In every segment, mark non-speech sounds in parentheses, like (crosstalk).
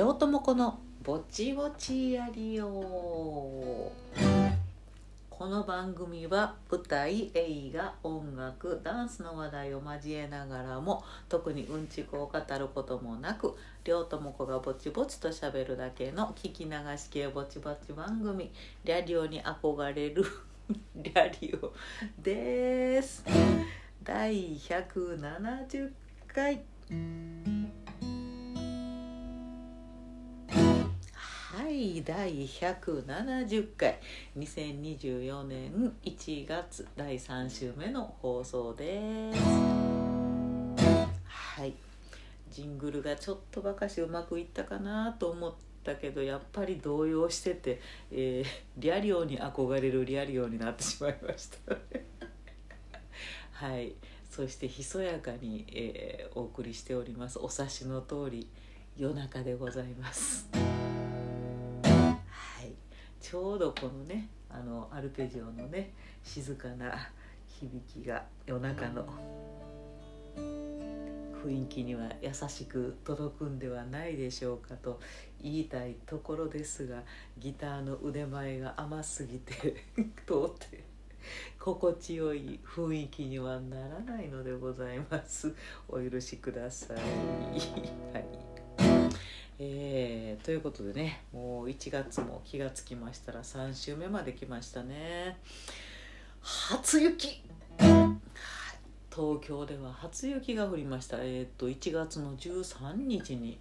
両友子のぼちぼちやりよこの番組は舞台映画音楽ダンスの話題を交えながらも特にうんちくを語ることもなく両友子がぼちぼちとしゃべるだけの聞き流し系ぼちぼち番組「リャリオに憧れる (laughs) リャリオ」です。第170回。い第170回。2024年1月第3週目の放送です。はい。ジングルがちょっとばかしうまくいったかなと思ったけどやっぱり動揺してて、えー、リアリオに憧れるリアリオになってしまいました (laughs) はい。そしてひそやかに、えー、お送りしております。お察しの通り夜中でございます。ちょうどこのねあのアルペジオのね静かな響きが夜中の雰囲気には優しく届くんではないでしょうかと言いたいところですがギターの腕前が甘すぎて (laughs) 通って心地よい雰囲気にはならないのでございます。お許しください。えー、ということでねもう1月も気がつきましたら3週目まで来ましたね。初雪。東京では初雪が降りました。えっ、と1月の13日に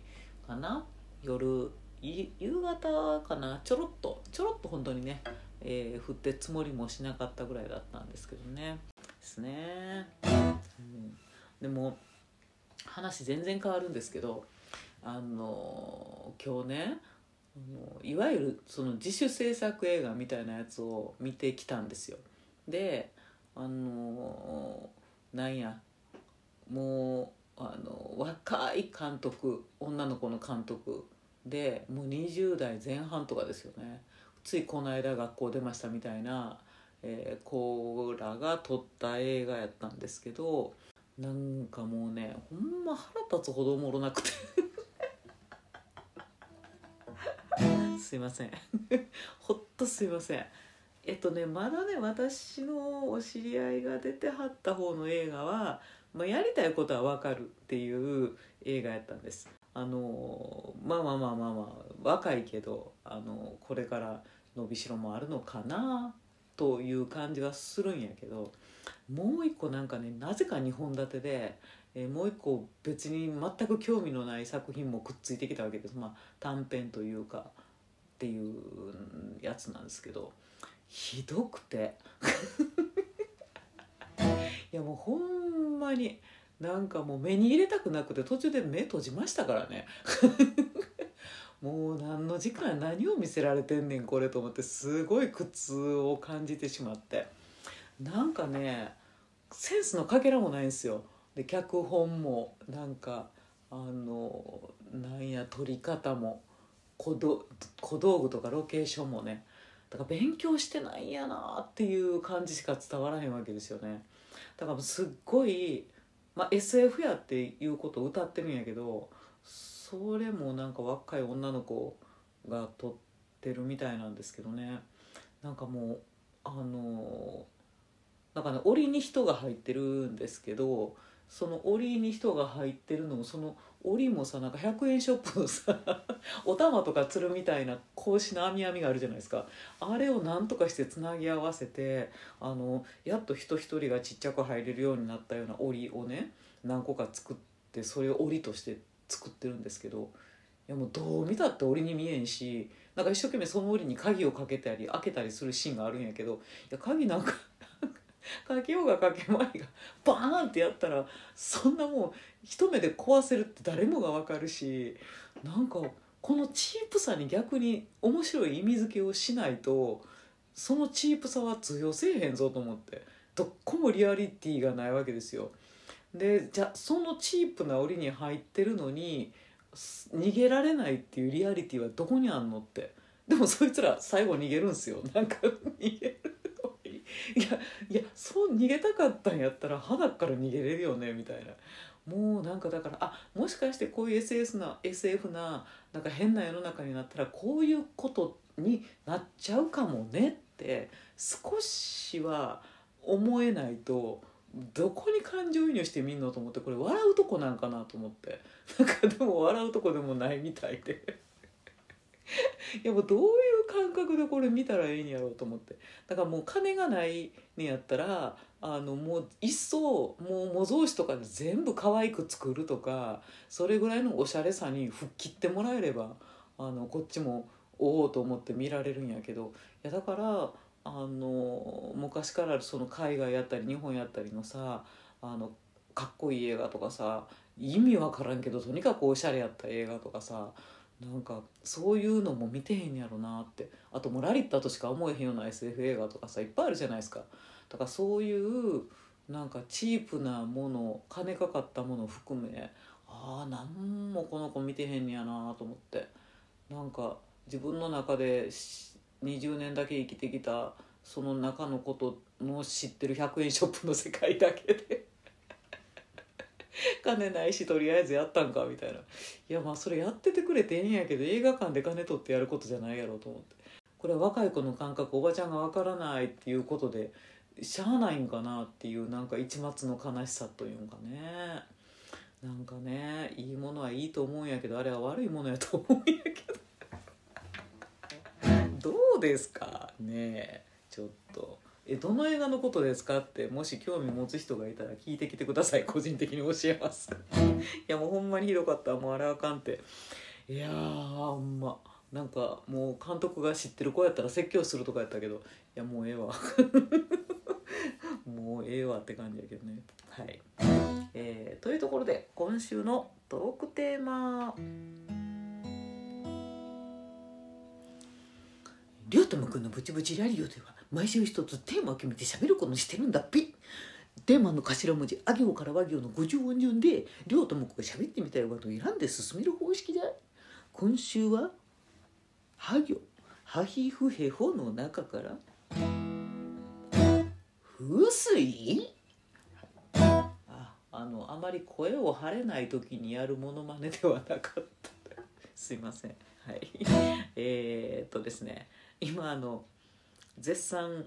かな。夜夕方かな。ちょろっとちょろっと本当にねえー、降って積もりもしなかったぐらいだったんですけどね。ですね、うん、でも話全然変わるんですけどあの今日ねいわゆるその自主制作映画みたいなやつを見てきたんですよ。であのなんやもうあの若い監督女の子の監督でもう20代前半とかですよね。ついこの間学校出ましたみたいな、えー、子らが撮った映画やったんですけどなんかもうねほんま腹立つほどおもろなくて。すいません。(laughs) ほっとすいません。えっとねまだね私のお知り合いが出てはった方の映画は、まあ、やりたいことはわかるっていう映画やったんです。あのまあまあまあまあまあ若いけどあのこれから伸びしろもあるのかなという感じはするんやけどもう一個なんかねなぜか2本立てで、えー、もう一個別に全く興味のない作品もくっついてきたわけです、まあ、短編というか。っていうやつなんですけどひどくて。(laughs) いやもうほんまになんかもう目に入れたくなくて途中で目閉じましたからね。(laughs) もう何の時間何を見せられてんねんこれと思ってすごい苦痛を感じてしまって。なんかねセンスのかけらもないんですよ。で脚本もなんかあのなんや撮り方も。小道具とかロケーションもねだから勉強してないんやなっていう感じしか伝わらへんわけですよね。だからすっごい、まあ、SF やっていうことを歌ってるんやけどそれもなんか若い女の子が撮ってるみたいなんですけどね。なんかもうあのなんかね檻に人が入ってるんですけどその檻に人が入ってるのもその檻もさなんか100円ショップのさ (laughs) お玉とかつるみたいな格子の網網があるじゃないですか。あれをなんとかしてつなぎ合わせてあのやっと人一人がちっちゃく入れるようになったような檻をね何個か作ってそれを檻として作ってるんですけどいやもうどう見たって檻に見えんしなんか一生懸命その檻に鍵をかけたり開けたりするシーンがあるんやけどいや鍵なんかかけようがかけまいがバーンってやったらそんなもう一目で壊せるって誰もが分かるしなんかこのチープさに逆に面白い意味付けをしないとそのチープさは通用せえへんぞと思ってどこもリアリティがないわけですよ。でじゃあそのチープな檻に入ってるのに逃げられないっていうリアリティはどこにあんのって。でもそいつら最後逃げるんすよ。なんか逃げる。いやいやそう逃げたかったんやったら花から逃げれるよねみたいな。もうなんかだからあもしかしてこういう SF な SF ななんか変な世の中になったらこういうことになっちゃうかもねって少しは思えないとどこに感情移入してみんのと思ってこれ笑うとこなんかなと思って。なんかでも笑うとこでもないみたいで。い (laughs) やもうどういう感覚でこれ見たらええんやろうと思って。だからもう金がないねやったらあのもう一層もう模造紙とかで全部可愛く作るとかそれぐらいのおしゃれさに吹っ切ってもらえればあのこっちもおおと思って見られるんやけど。いやだからあの昔からその海外やったり日本やったりのさあのかっこいい映画とかさ意味わからんけどとにかくおしゃれやった映画とかさなんかそういうのも見てへんやろなって。あともうラリッタとしか思えへんような SF 映画とかさいっぱいあるじゃないですか。だからそういうなんかチープなもの金かかったもの含めああ何もこの子見てへんやなと思って。なんか自分の中で20年だけ生きてきたその中のことの知ってる100円ショップの世界だけで金ないしとりあえずやったんかみたいな。いやまあそれやっててくれてええんやけど映画館で金取ってやることじゃないやろと思って。これは若い子の感覚おばちゃんがわからないっていうことでしゃあないんかなっていうなんか一末の悲しさというかね。なんかねいいものはいいと思うんやけどあれは悪いものやと思うんやけど。どうですかねちょっと。えどの映画のことですか？ってもし興味持つ人がいたら聞いてきてください。(laughs) 個人的に教えます。(laughs) いやもうほんまにひどかった。もうあれあかんって。いやほんま。なんかもう監督が知ってる子やったら説教するとかやったけどいやもうええわ。(laughs) もうええわって感じやけどね。はい、えー、というところで今週のトークテーマ。りょうともくんのブチブチラリオでは毎週一つテーマを決めて喋ることにしてるんだっぴ。テーマの頭文字あ行から和行の50音順でりょうともこが喋ってみたいワードを選んで進める方式だ今週は「は行」「はひふへほ」の中から「風水」ああのあまり声を張れない時にやるものまねではなかった。すいません。はい。え、っとですね。今あの絶賛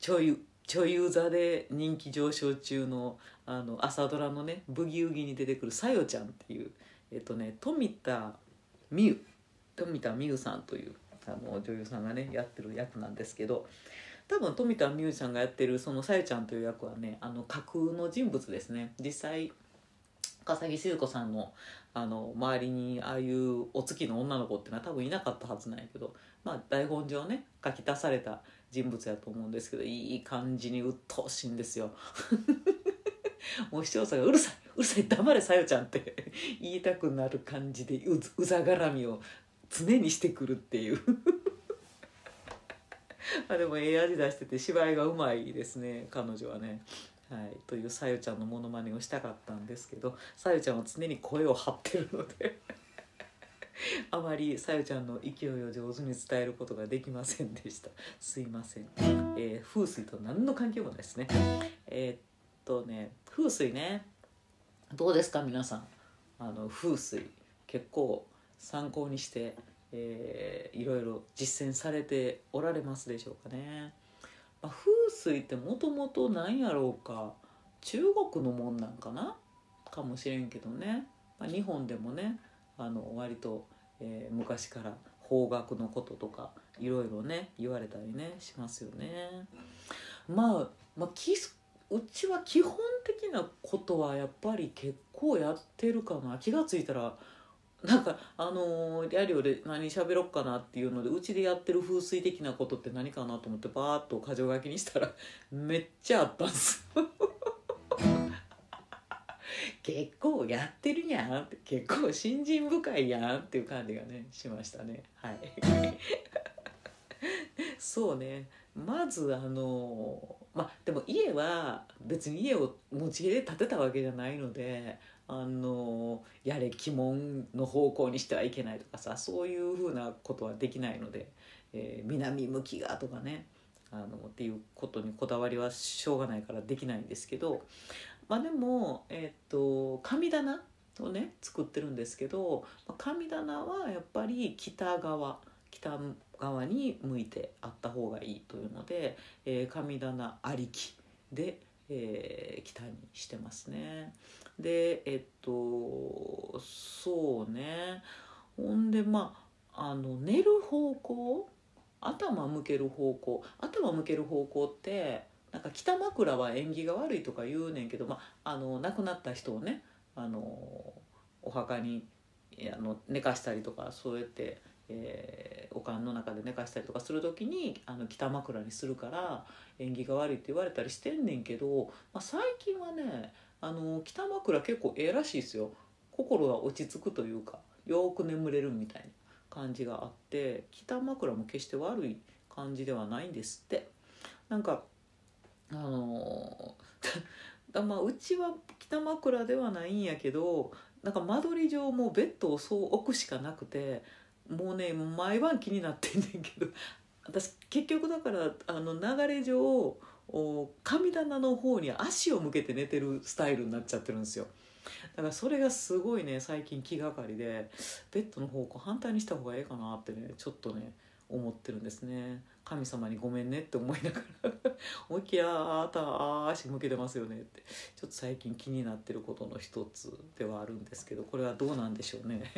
女優女優座で人気上昇中のあの朝ドラのね「ブギウギ」に出てくるさよちゃんっていうえっとね富田美優富田美優さんというあの女優さんがねやってる役なんですけど多分富田美優さんがやってるそのさよちゃんという役はねあの架空の人物ですね。実際笠木静子さんのあの周りにああいうお月の女の子っていうのは多分いなかったはずなんやけど、まあ、台本上ね書き足された人物やと思うんですけどいい感じに鬱陶しいんですよ。(laughs) もう視聴者が「うるさいうるさい黙れさよちゃん」って言いたくなる感じでううざがらみを常にしてくるっていう (laughs) あでもええ味出してて芝居がうまいですね彼女はね。はい、というさゆちゃんのモノマネをしたかったんですけどさゆちゃんは常に声を張ってるので (laughs) あまりさゆちゃんの勢いを上手に伝えることができませんでした。すいません、えー、風水と何の関係もないですね。えー、っとね風水ね。どうですか皆さん。あの風水結構参考にして、えー、いろいろ実践されておられますでしょうかね。まあ、風水ってもともと何やろうか。中国のもんなんかな？かもしれんけどね、まあ、日本でもねあの割と、えー、昔から方角のこととかいろいろね言われたりねしますよね。まあ、まあ、うちは基本的なことはやっぱり結構やってるかな気が付いたらなんかあのー、リアリオで何喋ろっかなっていうのでうちでやってる風水的なことって何かなと思ってバーッと箇条書きにしたらめっちゃあったんです結構やってるやん結構信心深いやんっていう感じがねしましたね。はい。(laughs) そうね。まずあのまあでも家は別に家を持ち家で建てたわけじゃないのであのやれ鬼門の方向にしてはいけないとかさそういうふうなことはできないので、えー、南向きがとかねあのっていうことにこだわりはしょうがないからできないんですけどまあでも、えっと神棚をね作ってるんですけど神棚はやっぱり北側北側に向いてあった方がいいというので、えー、神棚ありきで、えー、北にしてますね。でえっとそうねほんでまああの寝る方向頭向ける方向頭向ける方向ってなんか北枕は縁起が悪いとか言うねんけど、まあ、あの亡くなった人をねあのお墓にあの寝かしたりとかそうやって、えー、お棺の中で寝かしたりとかする時にあの北枕にするから縁起が悪いって言われたりしてんねんけど、まあ、最近はねあの北枕結構ええらしいですよ。心が落ち着くというかよく眠れるみたいな感じがあって北枕も決して悪い感じではないんですって。なんかあのだ (laughs) まあうちは北枕ではないんやけどなんか間取り上もうベッドをそう置くしかなくてもうね毎晩気になってんねんけど (laughs) 私結局だからあの流れ上神棚の方に足を向けて寝てるスタイルになっちゃってるんですよ。だからそれがすごいね最近気がかりでベッドの方向反対にした方がええかなってねちょっとね思ってるんですね。神様にごめんねって思いながら思いっきりああた足向けてますよねってちょっと最近気になってることの一つではあるんですけどこれはどうなんでしょうね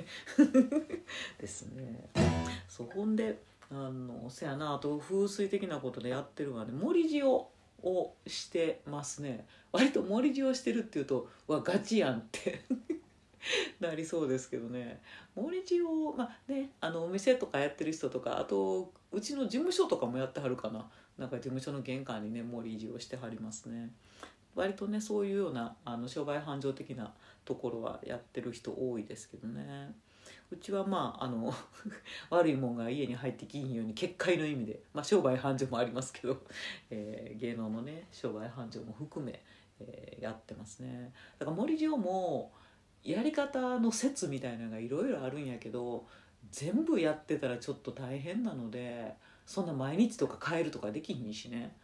ですねそほんであのせやなあと風水的なことでやってるのはね森塩をしてますね割と森塩してるっていうとわガチやんってなりそうですけどね森塩まあねあのお店とかやってる人とかあとうちの事務所とかもやってはるかな。なんか事務所の玄関にね森塩してはりますね。割とねそういうようなあの商売繁盛的なところはやってる人多いですけどね。うちはまああの (laughs) 悪いもんが家に入ってきんように結界の意味で、まあ、商売繁盛もありますけど、えー、芸能のね商売繁盛も含め、えー、やってますね。だから森塩もやり方の説みたいなのがいろいろあるんやけど全部やってたらちょっと大変なのでそんな毎日とか変えるとかできひんしね。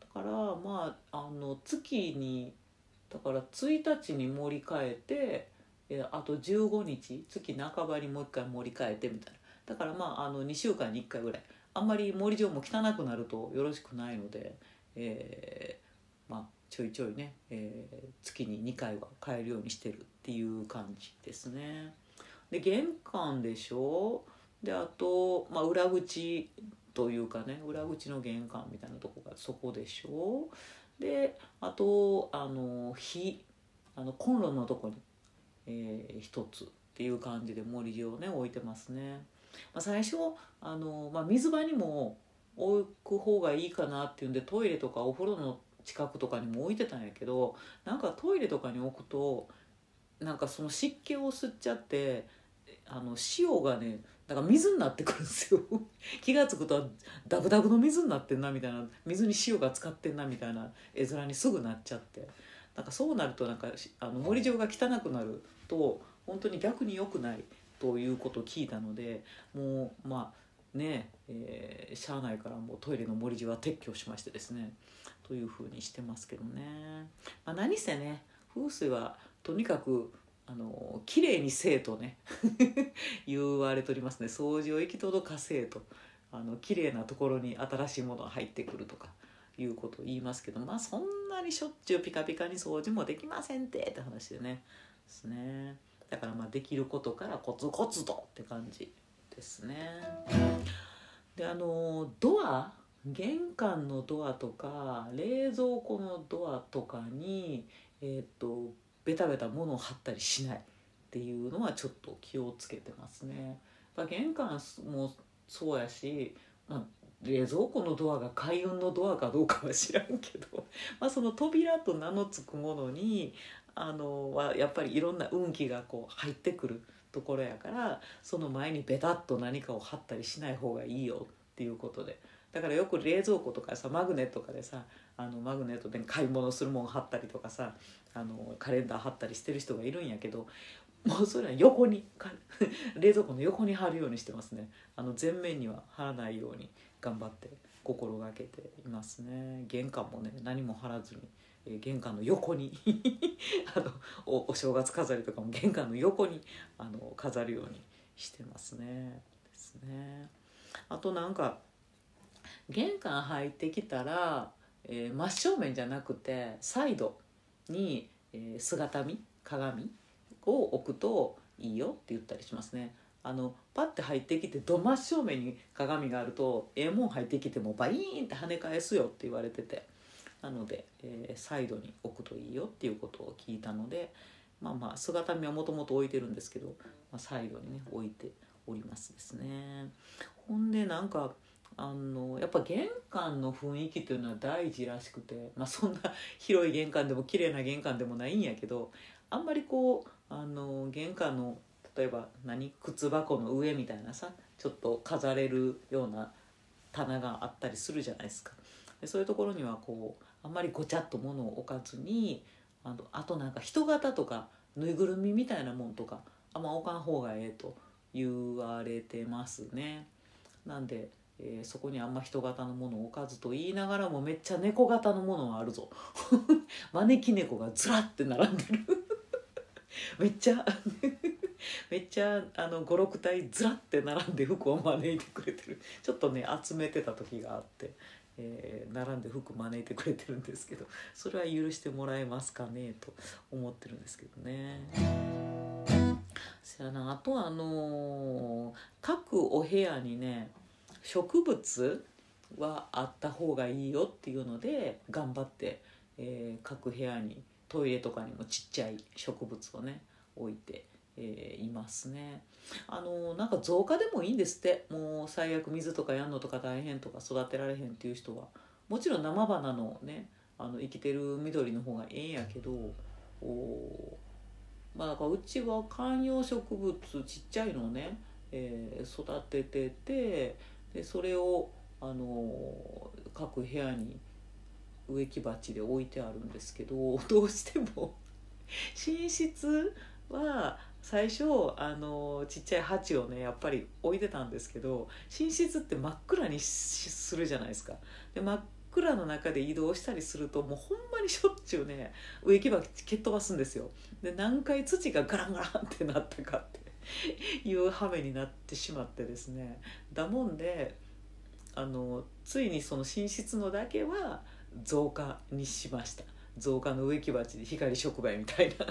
だからまああの月にだから1日に盛り替えてあと15日月半ばにもう一回盛り替えてみたいな。だからまああの2週間に1回ぐらい。あんまり盛り上も汚くなるとよろしくないので、えー、まあちょいちょいね、えー、月に2回は変えるようにしてるっていう感じですね。で玄関でしょ？であと、まあ、裏口というかね裏口の玄関みたいなとこがそこでしょ？であとあの火あのコンロのとこに、えー、一つっていう感じで盛りをね置いてますね。まあ、最初あの、まあ、水場にも置く方がいいかなっていうんでトイレとかお風呂の近くとかにも置いてたんやけどなんかトイレとかに置くとなんかその湿気を吸っちゃってあの塩がねだから水になってくるんですよ。(laughs) 気が付くとダブダブの水になってんなみたいな。水に塩が使ってんなみたいな絵面にすぐなっちゃって。なんかそうなるとなんかあの森状が汚くなると本当に逆に良くないということを聞いたのでもうまあねえー、しゃあないからもうトイレの森地は撤去しましてですね。というふうにしてますけどね、まあ、何せね風水はとにかくあの綺麗にせえとね (laughs) 言われておりますね。掃除を行き届かせえと。あの綺麗なところに新しいものが入ってくるとかいうことを言いますけどまあそんなにしょっちゅうピカピカに掃除もできませんってって話でね。ですね。だからまあできることからコツコツとって感じですね。であのドア玄関のドアとか冷蔵庫のドアとかにえっ、とベタベタ物を貼ったりしないっていうのはちょっと気をつけてますね。やっぱ玄関もそうやし、まあ、冷蔵庫のドアが開運のドアかどうかは知らんけど、(laughs) まあ、その扉と名の付くものにあのはやっぱりいろんな運気がこう入ってくるところやからその前にベタっと何かを貼ったりしない方がいいよっていうことでだからよく冷蔵庫とかさマグネットとかでさあのマグネットで買い物するもん貼ったりとかさあのカレンダー貼ったりしてる人がいるんやけどもうそれは横に (laughs) 冷蔵庫の横に貼るようにしてますね。あの前面には貼らないように頑張って心がけていますね。玄関もね何も貼らずに、えー玄関の横に (laughs) あのお正月飾りとかも玄関の横にあの飾るようにしてますね。ですね。あとなんか玄関入ってきたら、えー真正面じゃなくてサイド。に、えー姿見鏡を置くといいよって言ったりしますね。あのパッて入ってきてど真正面に鏡があるとええもん入ってきてもバイーンって跳ね返すよって言われててなので、えーサイドに置くといいよっていうことを聞いたのでまあまあ姿見はもともと置いてるんですけど、まあ、サイドにね置いておりますですね。ほんでなんかあのやっぱ玄関の雰囲気というのは大事らしくて、まあ、そんな (laughs) 広い玄関でも綺麗な玄関でもないんやけどあんまりこうあの玄関の例えば何靴箱の上みたいなさちょっと飾れるような棚があったりするじゃないですか。でそういうところにはこうあんまりごちゃっと物を置かずにあとあとなんか人型とかぬいぐるみみたいなもんとかあんま置かん方がええと言われてますね。なんで、えーそこにあんま人型のものを置かずと言いながらもめっちゃ猫型のものはあるぞ。(laughs) 招き猫がずらって並んでる。(laughs) めっちゃ (laughs) めっちゃ56体ずらって並んで服を招いてくれてる。ちょっとね集めてた時があって、えー並んで服招いてくれてるんですけどそれは許してもらえますかねと思ってるんですけどね。そやなあとはあのー各お部屋にね植物はあった方がいいよっていうので頑張って、えー各部屋にトイレとかにもちっちゃい植物をね置いて、えーいますね。あのなんか増加でもいいんですって。もう最悪水とかやんのとか大変とか育てられへんっていう人は。もちろん生花のねあの生きてる緑の方がええんやけどおまあだからうちは観葉植物ちっちゃいのをね、えー育てててでそれをあの各部屋に植木鉢で置いてあるんですけど (laughs) どうしても (laughs) 寝室は最初あのちっちゃい鉢をねやっぱり置いてたんですけど寝室って真っ暗にするじゃないですか。で真っ暗の中で移動したりするともうほんまにしょっちゅうね植木鉢蹴っ飛ばすんですよ。で何回土がガランガランってなったかっていう羽目になってしまってですねだもんであのついにその寝室のだけは増加にしました。増加の植木鉢で光触媒みたいな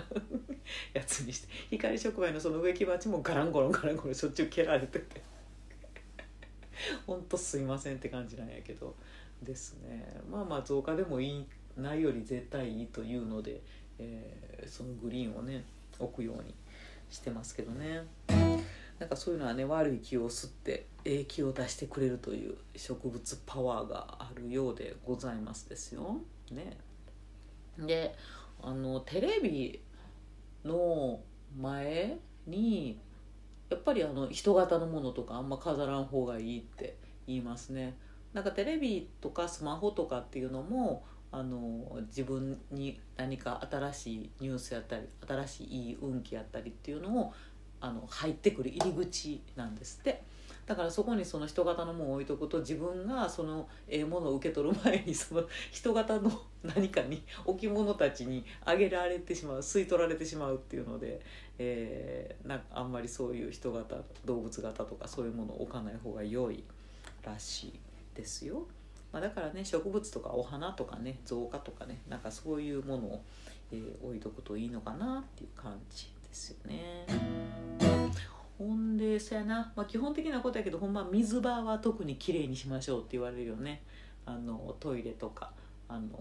(laughs) やつにして光触媒のその植木鉢もガランゴロンガランゴロンしょっちゅう蹴られてて。(laughs) ほんとすいませんって感じなんやけど。ですね。まあまあ増加でもいいないより絶対いいというので、えーそのグリーンをね置くようにしてますけどねなんかそういうのはね悪い気を吸って影気を出してくれるという植物パワーがあるようでございますですよ。ね、であのテレビの前にやっぱりあの人型のものとかあんま飾らん方がいいって言いますね。なんかテレビとかスマホとかっていうのもあの自分に何か新しいニュースやったり新しいいい運気やったりっていうのをあの入ってくる入り口なんですってだからそこにその人型のものを置いとくと自分がそのええものを受け取る前に (laughs) その人型の何かに置物たちにあげられてしまう吸い取られてしまうっていうので、えーなんかあんまりそういう人型動物型とかそういうものを置かない方が良いらしいですよ。まあ、だからね植物とかお花とかね造花とかねなんかそういうものを、えー置いとくといいのかなっていう感じですよね。ほんでそやな、まあ、基本的なことやけどほんま水場は特にきれいにしましょうって言われるよね。あのトイレとかあの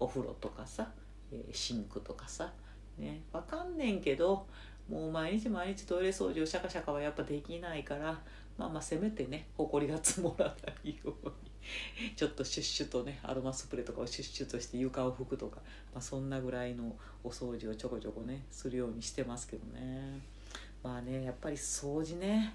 お風呂とかさ、えシンクとかさ。ね。わかんねんけどもう毎日毎日トイレ掃除をシャカシャカはやっぱできないからまあまあせめてねほこりが積もらないように。(laughs) ちょっとシュッシュとねアロマスプレーとかをシュッシュとして床を拭くとか、まあ、そんなぐらいのお掃除をちょこちょこねするようにしてますけどね。まあねやっぱり掃除ね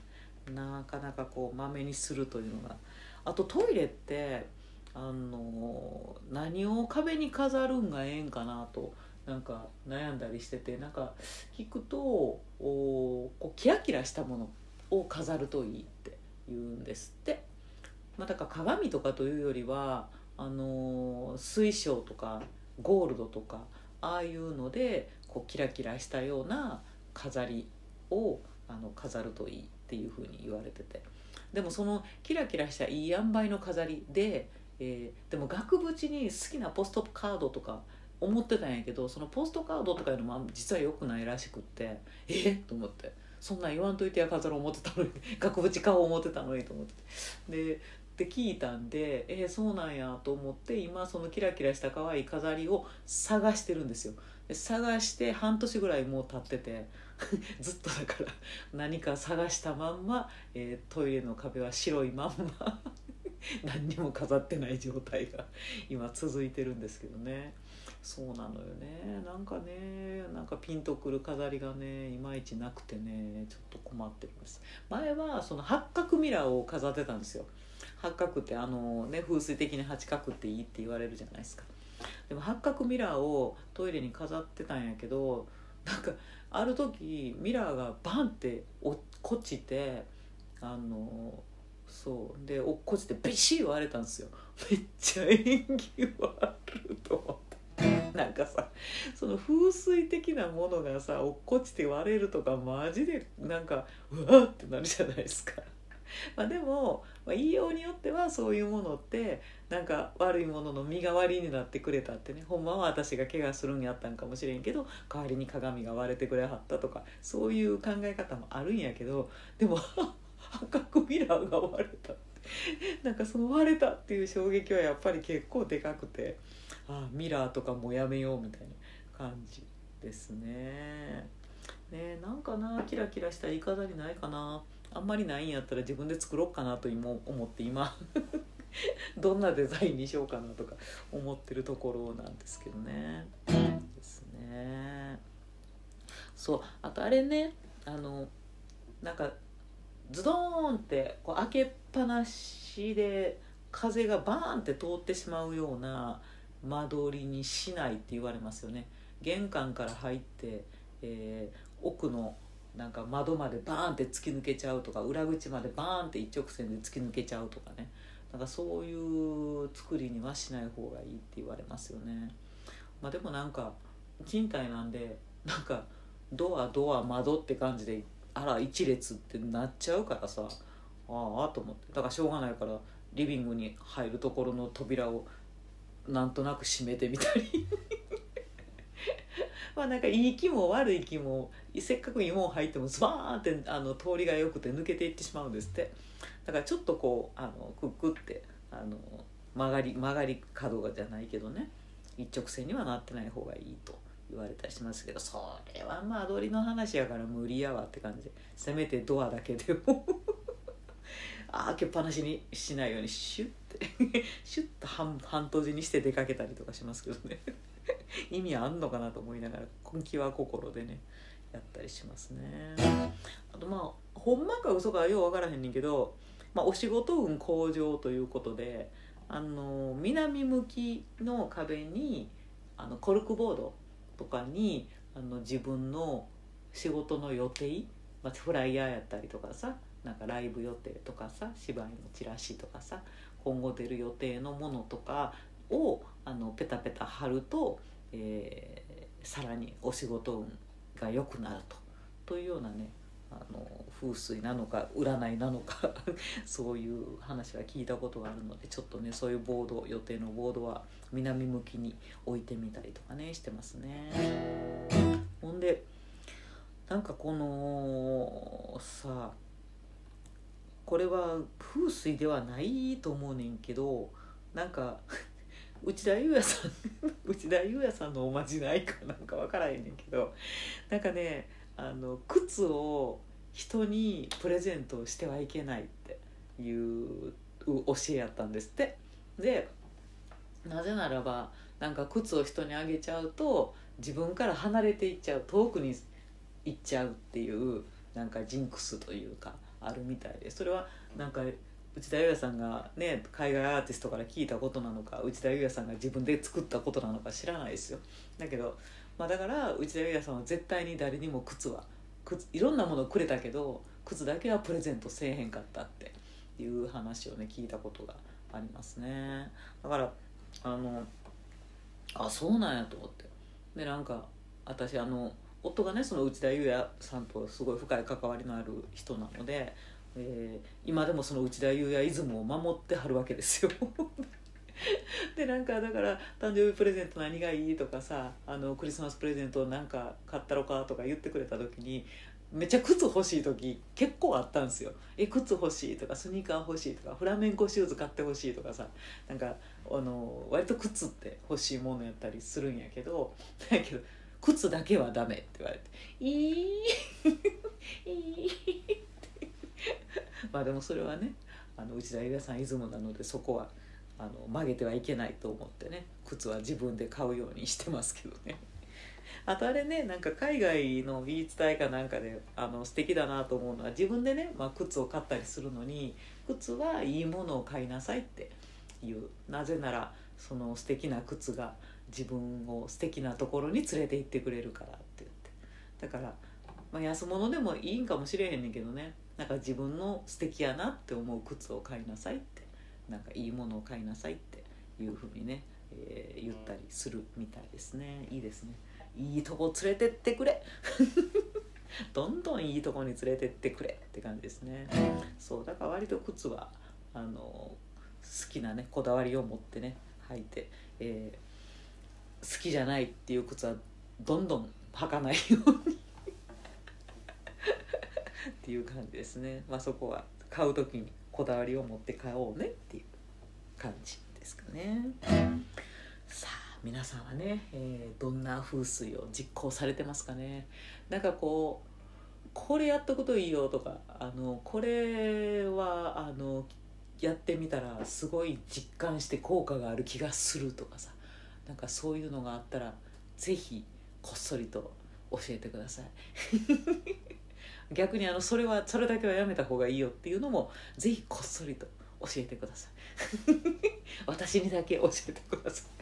なかなかこうまめにするというのが。あとトイレってあの何を壁に飾るんがええんかなとなんか悩んだりしててなんか聞くとおこうキラキラしたものを飾るといいって言うんですって。まあ、だから鏡とかというよりはあの水晶とかゴールドとかああいうのでこうキラキラしたような飾りをあの飾るといいっていうふうに言われてて。でもそのキラキラしたいい塩梅の飾りで、えー、でも額縁に好きなポストカードとか思ってたんやけどそのポストカードとかいうのも実は良くないらしくってえ？っと思って。そんなん言わんといてや飾ろう思ってたのに額縁買おう思ってたのにと思って。でで聞いたんでえー、そうなんやと思って今そのキラキラした可愛い飾りを探してるんですよ。で探して半年ぐらいもう経ってて (laughs) ずっとだから何か探したまんま、えー、トイレの壁は白いまんま (laughs) 何にも飾ってない状態が今続いてるんですけどね。そうなのよね。なんかねなんかピンとくる飾りがねいまいちなくてねちょっと困ってるんです。前はその八角ミラーを飾ってたんですよ。八角ってあのね風水的に八角っていいって言われるじゃないですかでも八角ミラーをトイレに飾ってたんやけどなんかある時ミラーがバンって落っこちてあのそうで落っこちてビシッ割れたんですよめっちゃ縁起悪いと思って。なんかさその風水的なものがさ落っこちて割れるとかマジでなんかうわってなるじゃないですか。(laughs) まあでも、まあ、言いようによってはそういうものってなんか悪いものの身代わりになってくれたってねほんまは私が怪我するんやったんかもしれんけど代わりに鏡が割れてくれはったとかそういう考え方もあるんやけどでも (laughs) 赤くミラーが割れたってなんかその割れたっていう衝撃はやっぱり結構でかくてああミラーとかもやめようみたいな感じですね。ねなんかなキラキラした言い方にないかなあんまりないんやったら自分で作ろうかなと今思って今 (laughs) どんなデザインにしようかなとか思ってるところなんですけどね。ですね。そうあとあれねあのなんかズドーンってこう開けっぱなしで風がバーンって通ってしまうような間取りにしないって言われますよね。玄関から入って、えー、奥のなんか窓までバーンって突き抜けちゃうとか裏口までバーンって一直線で突き抜けちゃうとかね。なんかそういう作りにはしない方がいいって言われますよね。まあ、でもなんか賃貸なんでなんかドアドア窓って感じであら一列ってなっちゃうからさ。ああと思って。だからしょうがないからリビングに入るところの扉をなんとなく閉めてみたり。まあなんかいい気も悪い気もせっかくいいもん入ってもズバーンってあの通りが良くて抜けていってしまうんですって。だからちょっとこうあのクックってあの曲がり曲がり角がじゃないけどね。一直線にはなってない方がいいと言われたりしますけどそれは間取りの話やから無理やわって感じ。でせめてドアだけでも。開けっぱなしにしないようにシュッて。(laughs) シュッと半半閉じにして出かけたりとかしますけどね。(laughs) 意味あんのかなと思いながら根気は心でねやったりしますね。あとまあほんまか嘘かよう分からへんねんけど、まあ、お仕事運向上ということであの南向きの壁にあのコルクボードとかにあの自分の仕事の予定、まあ、フライヤーやったりとかさなんかライブ予定とかさ芝居のチラシとかさ今後出る予定のものとかをあのペタペタ貼ると、えー、さらにお仕事運が良くなるとというようなねあの風水なのか占いなのか (laughs) そういう話は聞いたことがあるのでちょっとねそういうボード予定のボードは南向きに置いてみたりとかねしてますね。ほんでなんかこのさこれは風水ではないと思うねんけどなんか内田裕也さん内田裕也さんのおまじないかなんか分からへんねんけどなんかねあの靴を人にプレゼントしてはいけないっていう教えやったんですって。でなぜならばなんか靴を人にあげちゃうと自分から離れていっちゃう遠くに行っちゃうっていうなんかジンクスというかあるみたいでそれはなんか内田裕也さんがね海外アーティストから聞いたことなのか内田裕也さんが自分で作ったことなのか知らないですよ。だけど、まあ、だから内田裕也さんは絶対に誰にも靴は靴いろんなものをくれたけど靴だけはプレゼントせえへんかったってっていう話をね聞いたことがありますね。だからあのあそうなんやと思って。でなんか私あの夫がねその内田裕也さんとすごい深い関わりのある人なので、えー、今でもその内田裕也イズムを守ってはるわけですよ。(laughs) でなんかだから誕生日プレゼント何がいいとかさあのクリスマスプレゼントなんか買ったろかとか言ってくれた時にめっちゃ靴欲しい時結構あったんですよ。え靴欲しいとかスニーカー欲しいとかフラメンコシューズ買ってほしいとかさなんかあの割と靴って欲しいものやったりするんやけど (laughs) だけど靴だけはダメって言われて「いいいい」(laughs) まあでもそれはねあの内田裕也さんイズムなのでそこはあの曲げてはいけないと思ってね靴は自分で買うようにしてますけどね。(laughs) あとあれねなんか海外の言い伝えかなんかであの素敵だなと思うのは自分でね、まあ、靴を買ったりするのに靴はいいものを買いなさいっていうなぜならその素敵な靴が自分を素敵なところに連れて行ってくれるからって言ってだから、まあ、安物でもいいんかもしれへんねんけどねなんか自分の素敵やなって思う靴を買いなさいってなんかいいものを買いなさいっていうふうにね、えー、言ったりするみたいですね。いいですね。いいとこ連れてってくれ。(laughs) どんどんいいとこに連れてってくれって感じですね。そうだから割と靴はあの好きなねこだわりを持ってね履いて、えー、好きじゃないっていう靴はどんどん履かないようにっていう感じですね。まあそこは買う時にこだわりを持って買おうねっていう感じですかね。さあ皆さんはね、えー、どんな風水を実行されてますかね。なんかこうこれやっとくといいよとかあのこれはあのやってみたらすごい実感して効果がある気がするとかさ。なんかそういうのがあったら是非こっそりと教えてください。逆にあのそれはそれだけはやめた方がいいよっていうのも是非こっそりと教えてください。(laughs) 私にだけ教えてください。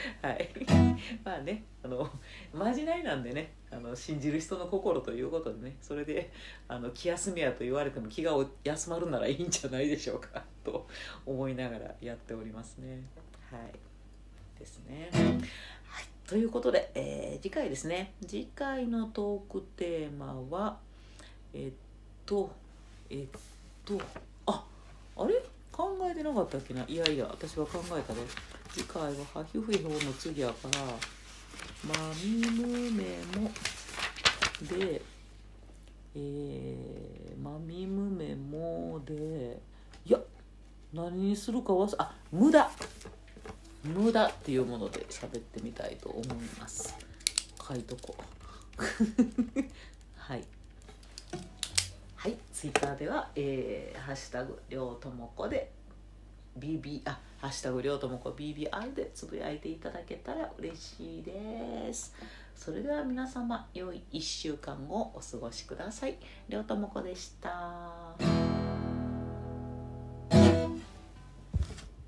(laughs) はい。(laughs) まあねあのまじないなんでねあの信じる人の心ということでねそれであの気休めやと言われても気が休まるならいいんじゃないでしょうかと思いながらやっておりますね。はい。ですね。ということで、えー、次回ですね。次回のトークテーマはえっとえっとああれ？考えてなかったっけな？いやいや私は考えたで次回はハヒフイホの次やからマミムメモでえー、マミムメモでいや何にするか忘れあ無駄。無駄っていうもので喋ってみたいと思います。書いとこ (laughs) はい。はいツイッターでは、えー、ハッシュタグりょうともこで BB あハッシュタグりょうともこ BBR でつぶやいていただけたら嬉しいです。それでは皆様良い1週間をお過ごしください。りょうともこでした。